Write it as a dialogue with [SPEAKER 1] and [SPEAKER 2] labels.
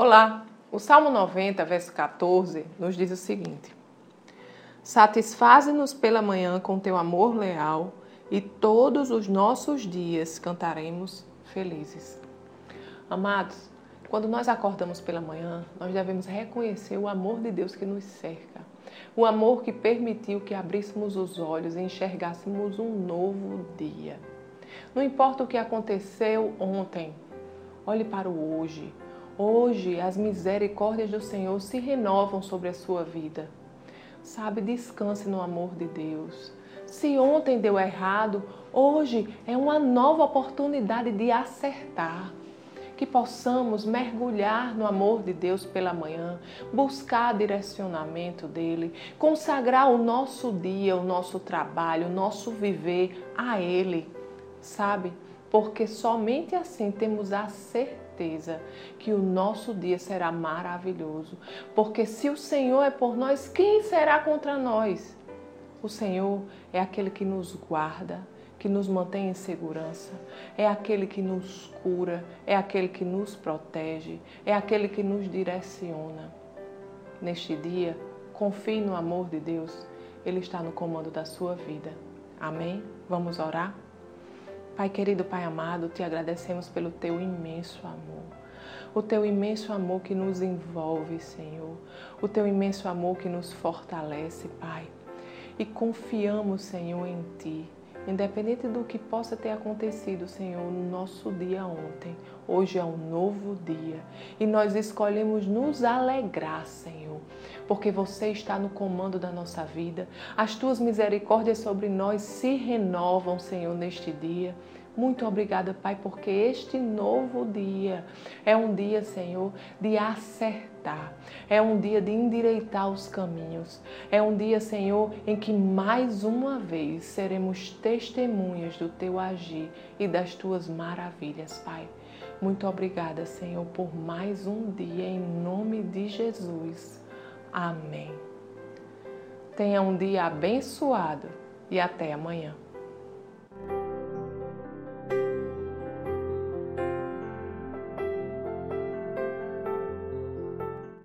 [SPEAKER 1] Olá, o Salmo 90, verso 14, nos diz o seguinte: Satisfaze-nos pela manhã com teu amor leal e todos os nossos dias cantaremos felizes. Amados, quando nós acordamos pela manhã, nós devemos reconhecer o amor de Deus que nos cerca. O amor que permitiu que abríssemos os olhos e enxergássemos um novo dia. Não importa o que aconteceu ontem, olhe para o hoje. Hoje as misericórdias do Senhor se renovam sobre a sua vida. Sabe, descanse no amor de Deus. Se ontem deu errado, hoje é uma nova oportunidade de acertar. Que possamos mergulhar no amor de Deus pela manhã, buscar direcionamento dele, consagrar o nosso dia, o nosso trabalho, o nosso viver a Ele, sabe? Porque somente assim temos a certeza certeza que o nosso dia será maravilhoso. Porque se o Senhor é por nós, quem será contra nós? O Senhor é aquele que nos guarda, que nos mantém em segurança, é aquele que nos cura, é aquele que nos protege, é aquele que nos direciona. Neste dia, confie no amor de Deus, Ele está no comando da sua vida. Amém? Vamos orar? Pai querido, Pai amado, te agradecemos pelo teu imenso amor. O teu imenso amor que nos envolve, Senhor. O teu imenso amor que nos fortalece, Pai. E confiamos, Senhor, em Ti. Independente do que possa ter acontecido, Senhor, no nosso dia ontem, hoje é um novo dia e nós escolhemos nos alegrar, Senhor, porque você está no comando da nossa vida. As tuas misericórdias sobre nós se renovam, Senhor, neste dia. Muito obrigada, Pai, porque este novo dia é um dia, Senhor, de acertar. É um dia de endireitar os caminhos. É um dia, Senhor, em que mais uma vez seremos testemunhas do teu agir e das tuas maravilhas, Pai. Muito obrigada, Senhor, por mais um dia em nome de Jesus. Amém. Tenha um dia abençoado e até amanhã.